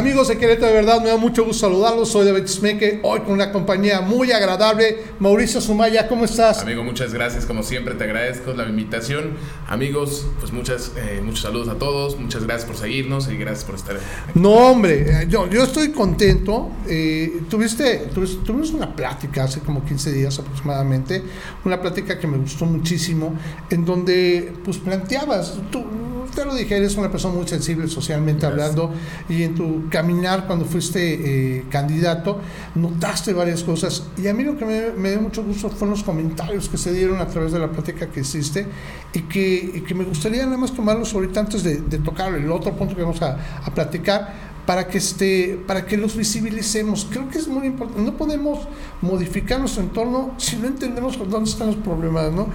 Amigos de Querétaro, de verdad, me da mucho gusto saludarlos. Soy David Smeke, hoy con una compañía muy agradable. Mauricio Sumaya, ¿cómo estás? Amigo, muchas gracias. Como siempre, te agradezco la invitación. Amigos, pues muchas, eh, muchos saludos a todos. Muchas gracias por seguirnos y gracias por estar aquí. No, hombre, yo, yo estoy contento. Eh, tuviste, tuviste, tuvimos una plática hace como 15 días aproximadamente, una plática que me gustó muchísimo, en donde pues planteabas, tú, te lo dije, eres una persona muy sensible socialmente hablando y en tu caminar cuando fuiste eh, candidato notaste varias cosas. Y a mí lo que me, me, dio mucho gusto fueron los comentarios que se dieron a través de la plática que hiciste y que, y que me gustaría nada más tomarlos ahorita antes de, de tocar el otro punto que vamos a, a platicar para que, este, para que los visibilicemos. Creo que es muy importante. No podemos modificar nuestro entorno si no entendemos dónde están los problemas. ¿no?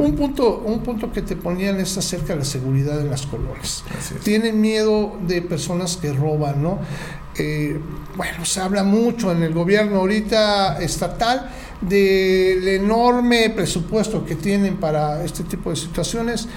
Un, punto, un punto que te ponían es acerca de la seguridad en las colonias. Tienen miedo de personas que roban. ¿no? Eh, bueno, se habla mucho en el gobierno ahorita estatal del enorme presupuesto que tienen para este tipo de situaciones.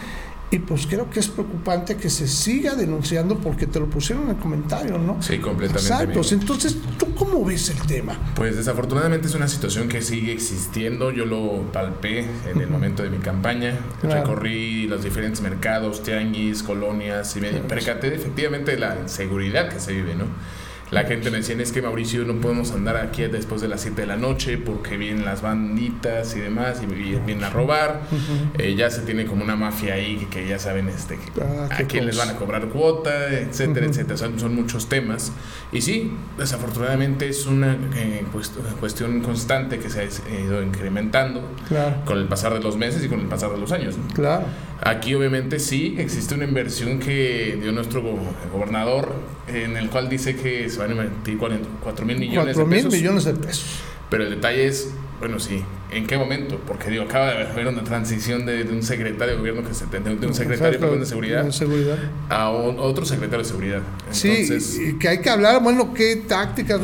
Y pues creo que es preocupante que se siga denunciando porque te lo pusieron en el comentario, ¿no? Sí, completamente. Exacto. Entonces, ¿tú cómo ves el tema? Pues desafortunadamente es una situación que sigue existiendo. Yo lo palpé en el momento de mi campaña. Claro. Recorrí los diferentes mercados, tianguis, colonias y me percaté de, efectivamente de la inseguridad que se vive, ¿no? La gente me decía, es que Mauricio no podemos andar aquí después de las 7 de la noche porque vienen las banditas y demás y vienen a robar. Uh -huh. eh, ya se tiene como una mafia ahí que, que ya saben este, ah, a quién les van a cobrar cuota, etcétera, uh -huh. etcétera. Son, son, muchos temas. Y sí, desafortunadamente es una eh, cuestión constante que se ha ido incrementando claro. con el pasar de los meses y con el pasar de los años. ¿no? Claro. Aquí obviamente sí existe una inversión que dio nuestro gobernador en el cual dice que se van a invertir 4 mil millones 4 de pesos. mil millones de pesos. Pero el detalle es, bueno, sí, ¿en qué momento? Porque digo, acaba de haber una transición de, de un secretario de gobierno que se de, de un secretario perdón, de seguridad, a un, otro secretario de seguridad. Entonces, sí, y que hay que hablar, bueno, qué tácticas,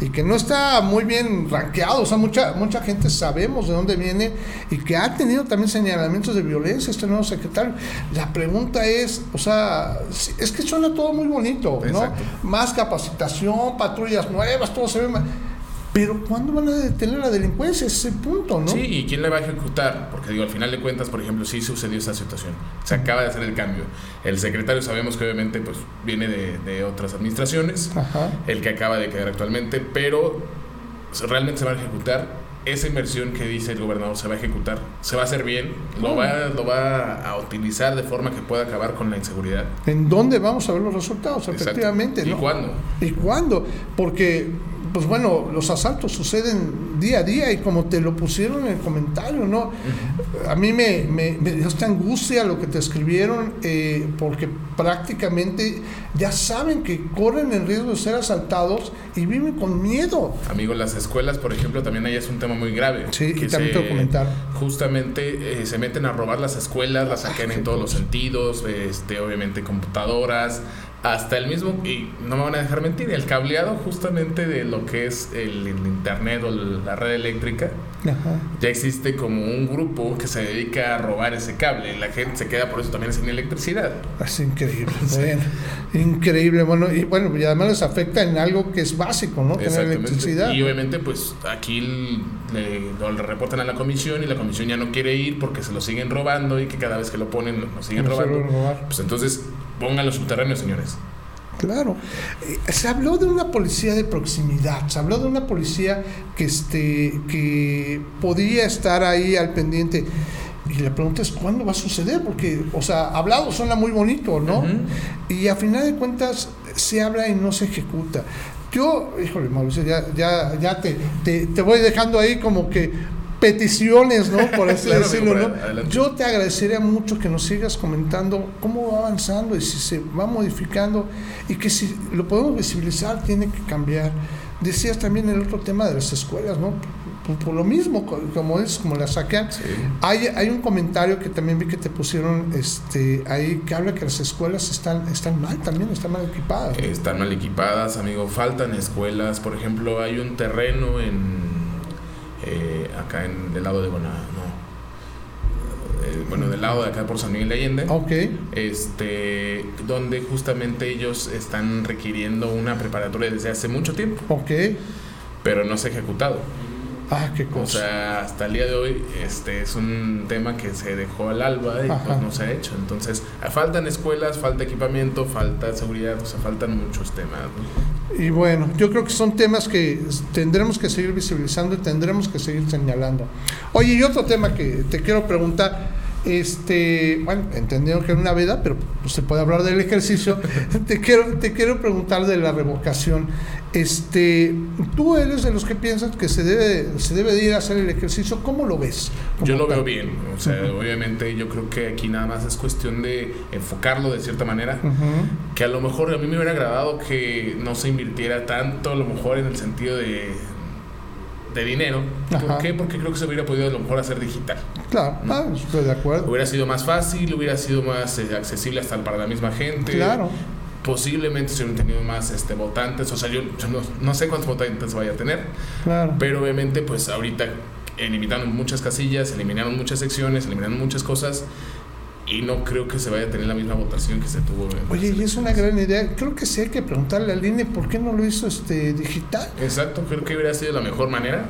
y que no está muy bien rankeado, o sea, mucha, mucha gente sabemos de dónde viene y que ha tenido también señalamientos de violencia este nuevo secretario. La pregunta es, o sea, es que suena todo muy bonito, Exacto. ¿no? Más capacitación, patrullas nuevas, todo se ve más pero ¿cuándo van a detener la delincuencia? Ese es el punto, ¿no? Sí, ¿y quién la va a ejecutar? Porque digo, al final de cuentas, por ejemplo, sí sucedió esa situación. Se acaba de hacer el cambio. El secretario sabemos que obviamente pues viene de, de otras administraciones, Ajá. el que acaba de quedar actualmente, pero realmente se va a ejecutar esa inversión que dice el gobernador se va a ejecutar, se va a hacer bien, lo va, lo va a utilizar de forma que pueda acabar con la inseguridad. ¿En dónde vamos a ver los resultados? Efectivamente. ¿Y ¿no? cuándo? ¿Y cuándo? Porque pues bueno, los asaltos suceden día a día y como te lo pusieron en el comentario, ¿no? Uh -huh. A mí me, me, me, dio esta angustia lo que te escribieron eh, porque prácticamente ya saben que corren el riesgo de ser asaltados y viven con miedo. Amigo, las escuelas, por ejemplo, también ahí es un tema muy grave. Sí, que y también se, te comentaron. Justamente eh, se meten a robar las escuelas, las saquean en todos los sentidos, este, obviamente computadoras, hasta el mismo, y no me van a dejar mentir, el cableado justamente de lo que es el, el internet o la red eléctrica, Ajá. ya existe como un grupo que se dedica a robar ese cable. La gente se queda por eso también sin electricidad. Es increíble, bueno, increíble. Bueno, y bueno, y además les afecta en algo que es básico, ¿no? Tener electricidad. Y obviamente, pues aquí le, lo reportan a la comisión y la comisión ya no quiere ir porque se lo siguen robando y que cada vez que lo ponen lo, siguen no robando. Robar. Pues entonces pongan los subterráneos, señores. Claro. Eh, se habló de una policía de proximidad, se habló de una policía que, este, que podía estar ahí al pendiente. Y la pregunta es, ¿cuándo va a suceder? Porque, o sea, hablado suena muy bonito, ¿no? Uh -huh. Y a final de cuentas se habla y no se ejecuta. Yo, híjole, Mauricio, ya, ya, ya te, te, te voy dejando ahí como que peticiones, ¿no? Por así claro, decirlo, ¿no? Yo te agradecería mucho que nos sigas comentando cómo va avanzando y si se va modificando y que si lo podemos visibilizar tiene que cambiar. Decías también el otro tema de las escuelas, ¿no? Por, por lo mismo, como es, como la saquean. Sí. Hay, hay un comentario que también vi que te pusieron este, ahí que habla que las escuelas están, están mal también, están mal equipadas. Están mal equipadas, amigo. Faltan escuelas. Por ejemplo, hay un terreno en eh, acá en el lado de Bona, no, bueno, del lado de acá por San Miguel de Allende. Ok. Este, donde justamente ellos están requiriendo una preparatoria desde hace mucho tiempo. Ok. Pero no se ha ejecutado. Ah, qué cosa. O sea, hasta el día de hoy este es un tema que se dejó al alba y pues no se ha hecho. Entonces, faltan escuelas, falta equipamiento, falta seguridad, o sea, faltan muchos temas. Y bueno, yo creo que son temas que tendremos que seguir visibilizando y tendremos que seguir señalando. Oye, y otro tema que te quiero preguntar, este, bueno, entendiendo que es una veda, pero se puede hablar del ejercicio. te quiero, te quiero preguntar de la revocación. Este, tú eres de los que piensas que se debe, se debe de ir a hacer el ejercicio. ¿Cómo lo ves? Yo lo veo bien. O sea, obviamente yo creo que aquí nada más es cuestión de enfocarlo de cierta manera. Que a lo mejor a mí me hubiera agradado que no se invirtiera tanto, a lo mejor en el sentido de de dinero. ¿Por qué? Porque creo que se hubiera podido a lo mejor hacer digital. Claro, ah, estoy de acuerdo. Hubiera sido más fácil, hubiera sido más eh, accesible hasta para la misma gente. Claro. Posiblemente se hubieran tenido más este, votantes, o sea, yo, no, sé cuántos votantes vaya a tener, claro. pero obviamente pues ahorita eliminaron muchas casillas, eliminaron muchas secciones, eliminaron muchas cosas y no creo que se vaya a tener la misma votación que se tuvo. Oye, y es una gran idea. Creo que sí hay que preguntarle al INE por qué no lo hizo este digital. Exacto, creo que hubiera sido la mejor manera.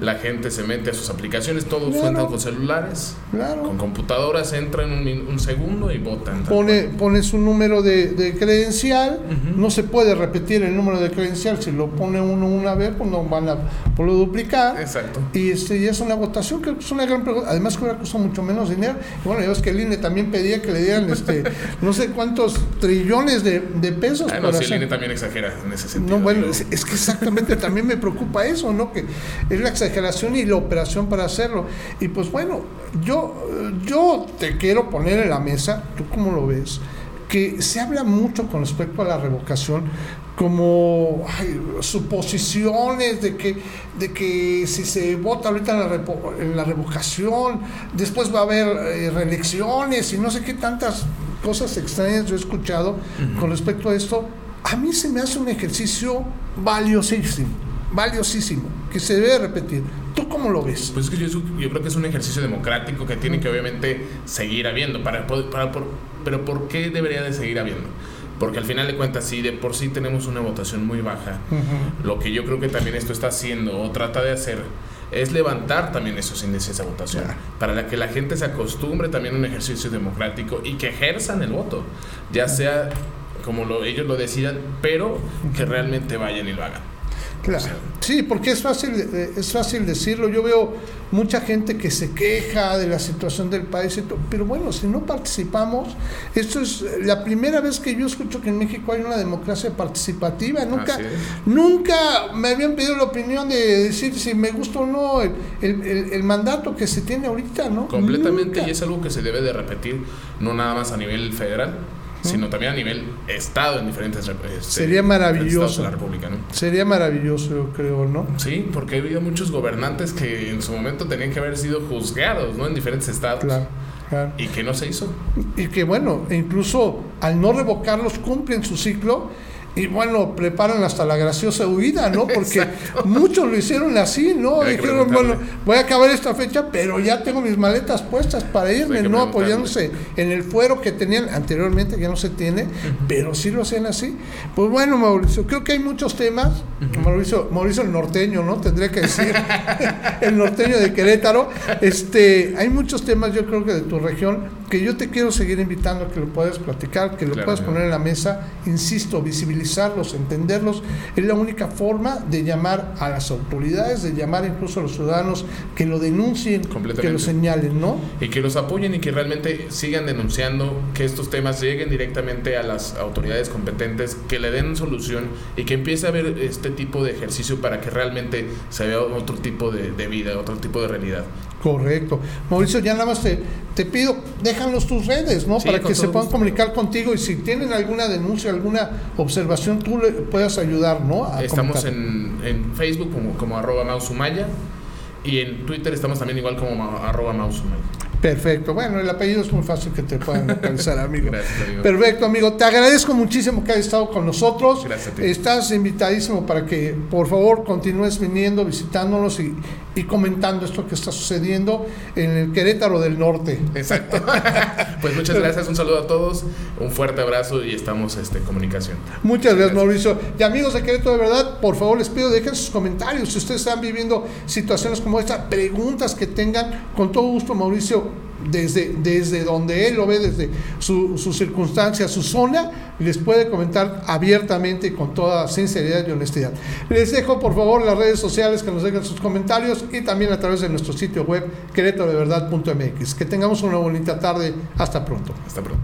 La gente se mete a sus aplicaciones, todos cuentan con celulares, con computadoras, entran un, un segundo y votan. Pone, pone su número de, credencial, no se puede repetir el número de credencial, si lo pone uno una vez, pues no van a poderlo duplicar. Exacto. Y este, es una votación que es una gran pregunta, además que hubiera costado mucho menos dinero. Y bueno, ya que el INE también pedía que le dieran este, no sé cuántos trillones de, pesos. Ah, no, si el INE también exagera en ese sentido. No, bueno, es, es, que exactamente también me preocupa eso, ¿no? Que es la exageración y la operación para hacerlo. Y pues bueno, yo, yo te quiero poner en la mesa, tú cómo lo ves, que se habla mucho con respecto a la revocación, como suposiciones de que, de que si se vota ahorita en la, revocación, después va a haber eh, reelecciones y no sé qué tantas cosas extrañas yo he escuchado con respecto a esto. A mí se me hace un ejercicio valiosísimo valiosísimo, que se debe repetir. ¿Tú cómo lo ves? Pues es que yo, yo, creo que es un ejercicio democrático que tiene que obviamente seguir habiendo. Para, para, pero ¿por qué debería de seguir habiendo? Porque al final de cuentas, si de por sí tenemos una votación muy baja, lo que yo creo que también esto está haciendo o trata de hacer es levantar también esos índices de votación, para que la gente se acostumbre también a un ejercicio democrático y que ejerzan el voto, ya sea como lo, ellos lo decidan, pero que realmente vayan y lo hagan. Claro. Sí, porque es fácil, eh, es fácil decirlo. Yo veo mucha gente que se queja de la situación del país, y todo, pero bueno, si no participamos, esto es la primera vez que yo escucho que en México hay una democracia participativa. Nunca, nunca me habían pedido la opinión de decir si me gusta o no el, el, mandato que se tiene ahorita, ¿no? Completamente, y es algo que se debe de repetir, no nada más a nivel federal sino también a nivel Estado en diferentes este, Sería maravilloso. de la República, ¿no? Sería maravilloso, yo creo, ¿no? Sí, porque ha habido muchos gobernantes que en su momento tenían que haber sido juzgados, ¿no? En diferentes estados. Claro. Claro. Y que no se hizo. Y que bueno, incluso al no revocarlos cumplen su ciclo y bueno, preparan hasta la graciosa huida, ¿no? Porque muchos lo hicieron así, ¿no? Dijeron, bueno, voy a acabar esta fecha, pero ya tengo mis maletas puestas para irme, ¿no? Apoyándose en el fuero que tenían anteriormente, ya no se tiene, pero sí lo hacen así. Pues bueno, Mauricio, creo que hay muchos temas. Mauricio, Mauricio el norteño, ¿no? Tendría que decir, el norteño de Querétaro. Este, hay muchos temas, yo creo que de tu región, que yo te quiero seguir invitando a que lo puedas platicar, que lo puedas poner en la mesa. Insisto, visibilizar entenderlos, es la única forma de llamar a las autoridades, de llamar incluso a los ciudadanos que lo denuncien, que lo señalen, ¿no? Y que los apoyen y que realmente sigan denunciando, que estos temas lleguen directamente a las autoridades competentes, que le den solución y que empiece a haber este tipo de ejercicio para que realmente se vea otro tipo de, de vida, otro tipo de realidad. Correcto. Mauricio, ya nada más te, te pido, déjanos tus redes, ¿no? Para que se puedan comunicar contigo y si tienen alguna denuncia, alguna observación, tú le puedas ayudar, ¿no? estamos en, en, Facebook como, como arroba mausumaya y en Twitter estamos también igual como arroba mausumaya. Perfecto. Bueno, el apellido es muy fácil que te puedan localizar, amigo. Gracias, amigo. Perfecto, amigo. Te agradezco muchísimo que hayas estado con nosotros. Gracias a ti. Estás invitadísimo para que, por favor, continúes viniendo, visitándonos y, y comentando esto que está sucediendo en el Querétaro del Norte. Exacto. pues muchas gracias, un saludo a todos, un fuerte abrazo y estamos este, en comunicación. Muchas gracias, Mauricio. Y amigos de Querétaro de verdad, por favor les pido dejen sus comentarios si ustedes están viviendo situaciones como esta, preguntas que tengan, con todo gusto Mauricio desde, desde donde él lo ve, desde su, su circunstancia, su zona, les puede comentar abiertamente y con toda sinceridad y honestidad. Les dejo por favor las redes sociales que nos dejen sus comentarios y también a través de nuestro sitio web querétarodeverdad.mx. Que tengamos una bonita tarde. Hasta pronto. Hasta pronto.